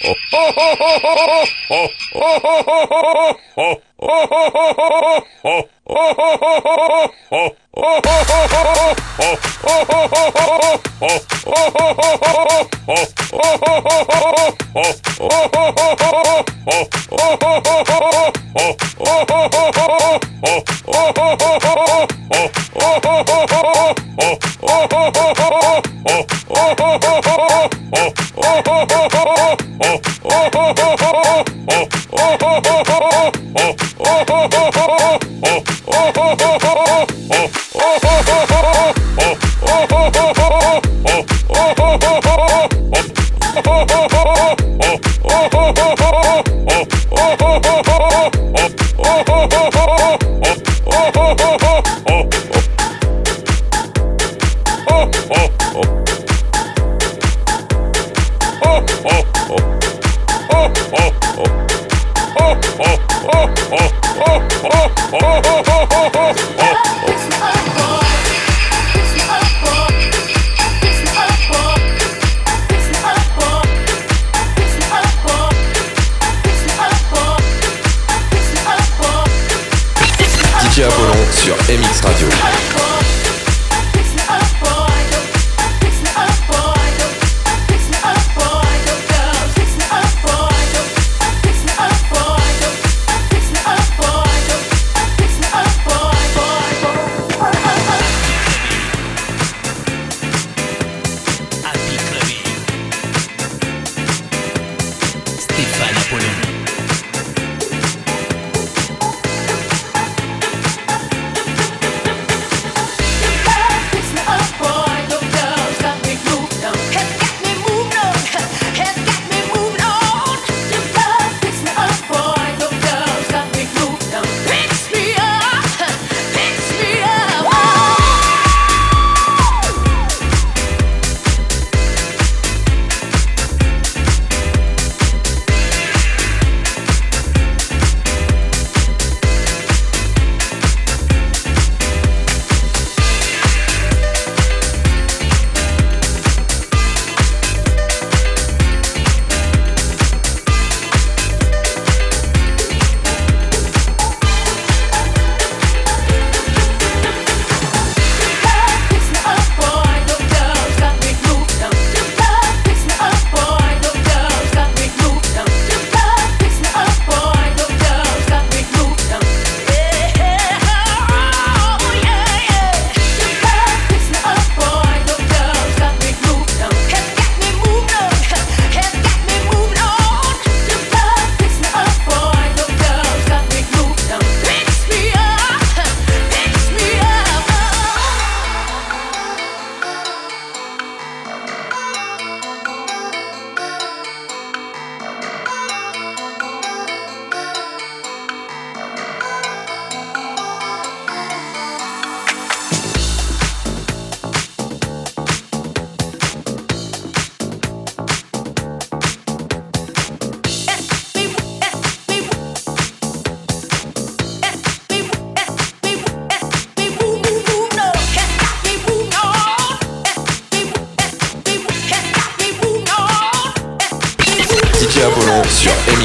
Oh! Oh, oh, oh. DJ Apollon sur MX Radio.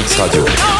Mix Radio.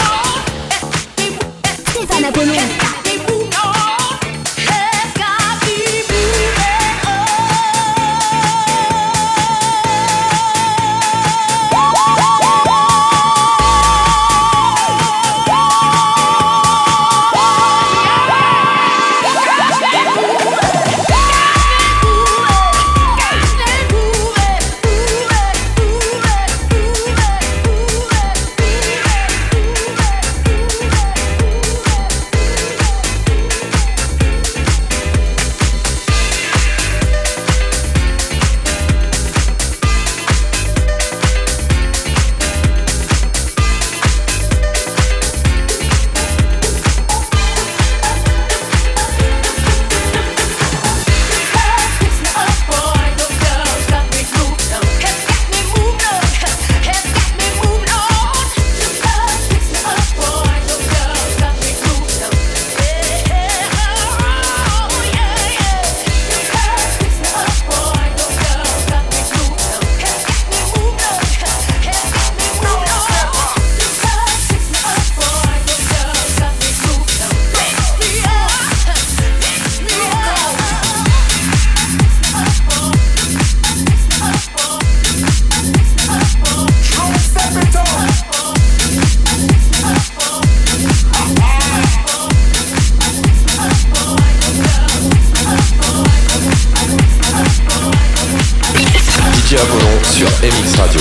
À Apollon sur MX Radio.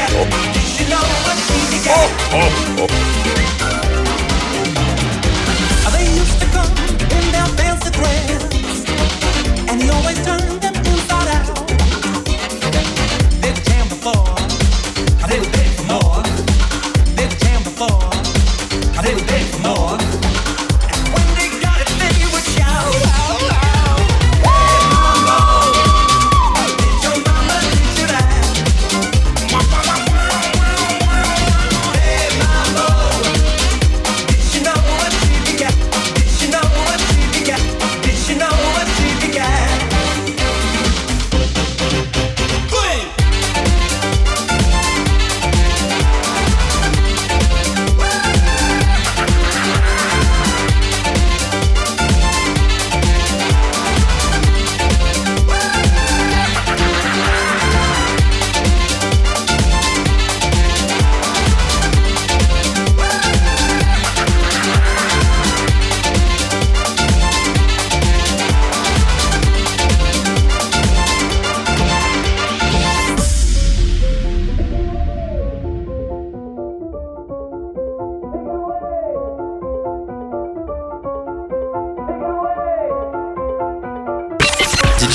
Oh oh oh.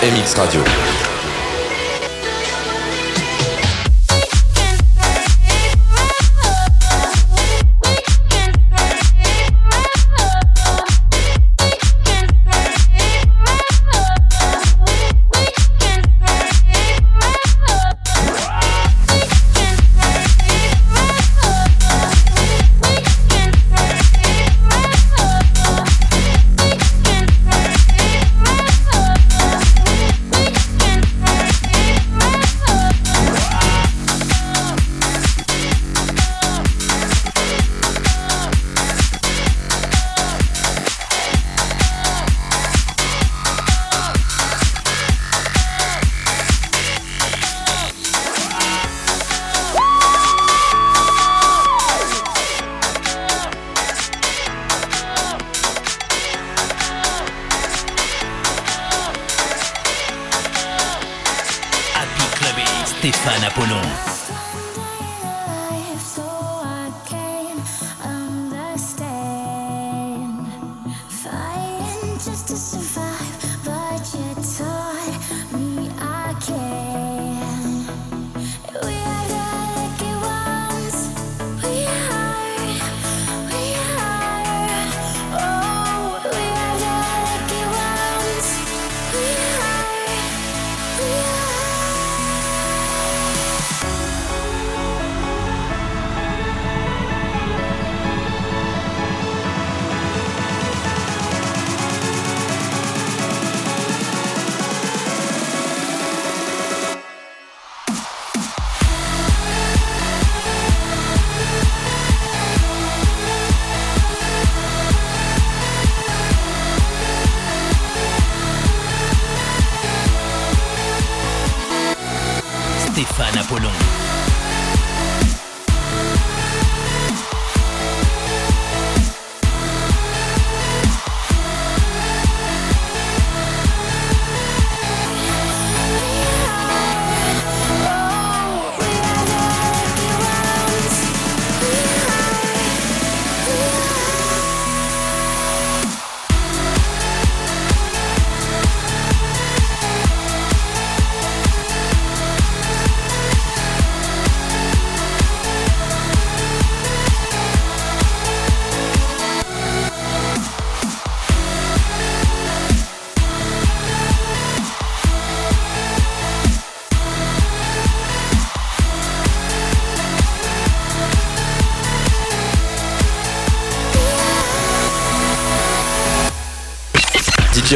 MX Radio.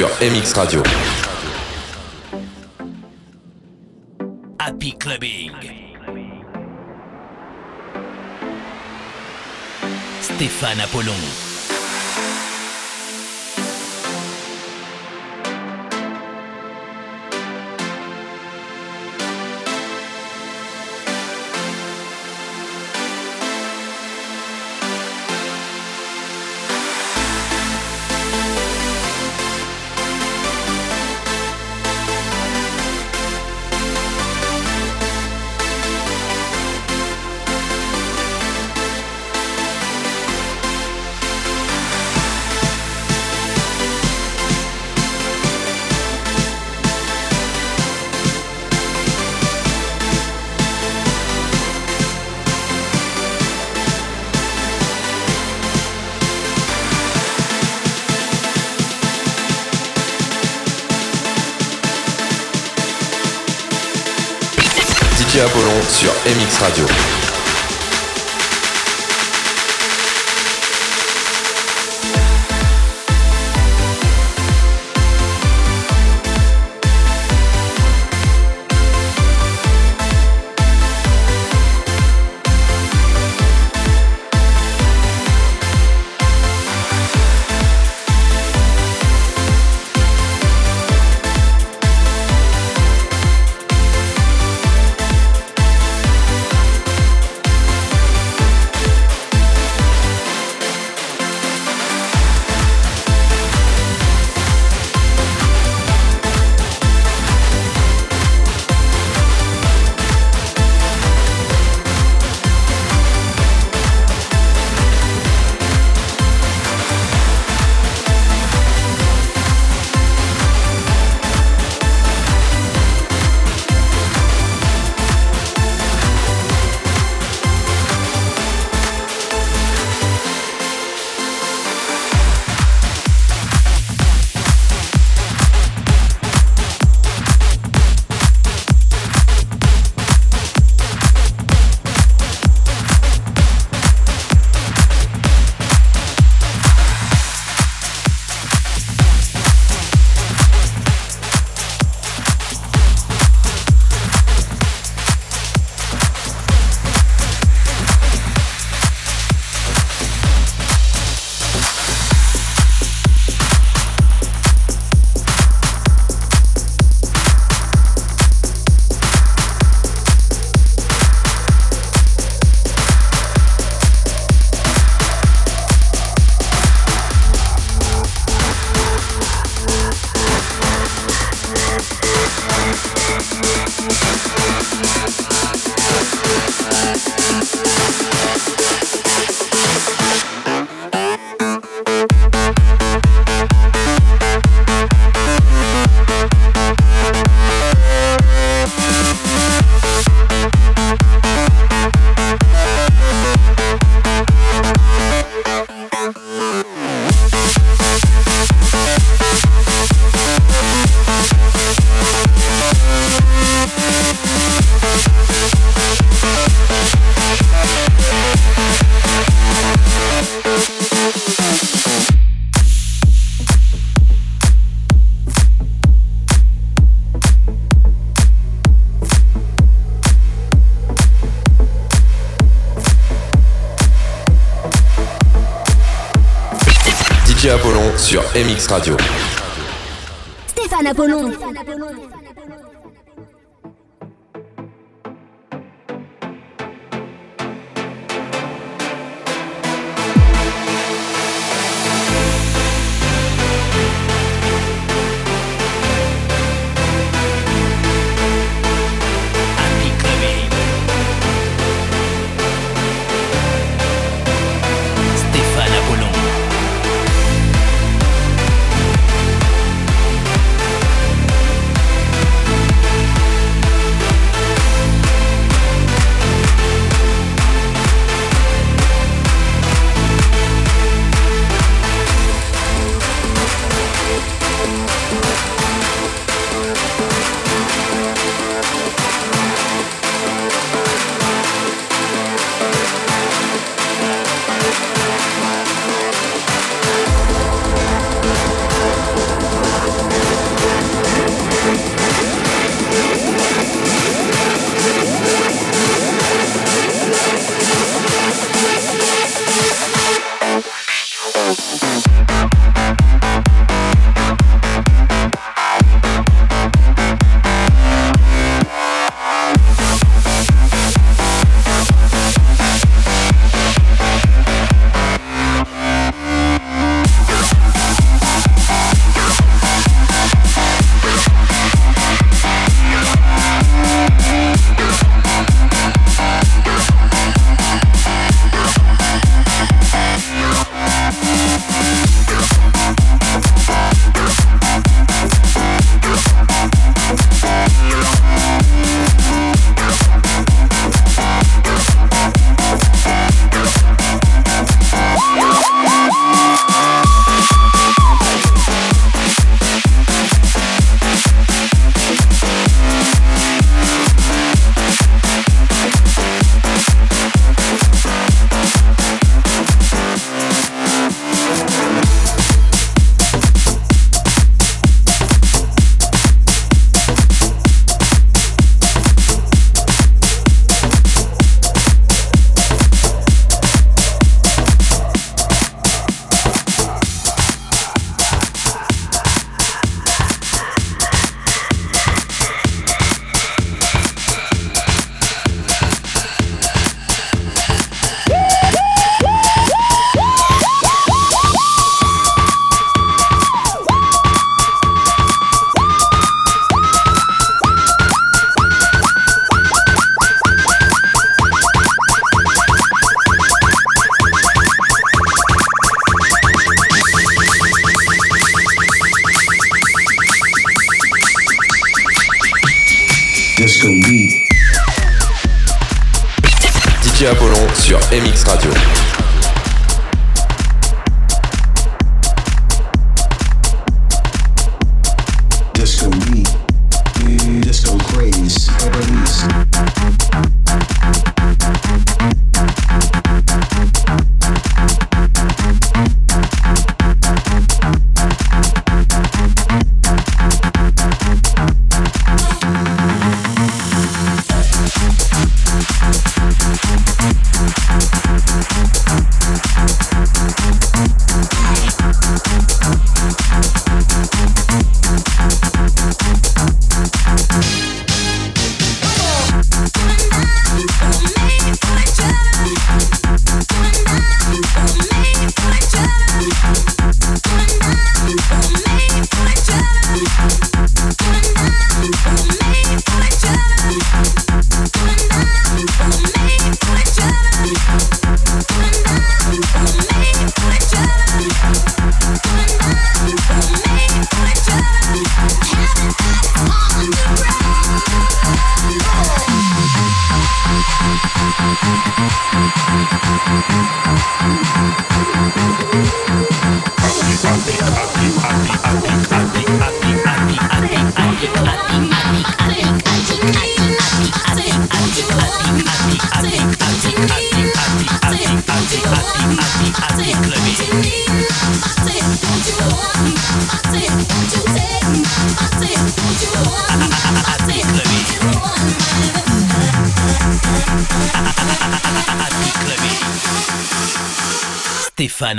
Sur MX Radio. Happy Clubbing. Stéphane Apollon. Sur MX Radio. MX Radio. Stéphane Apollon. Stéphane Apollon.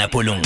Disco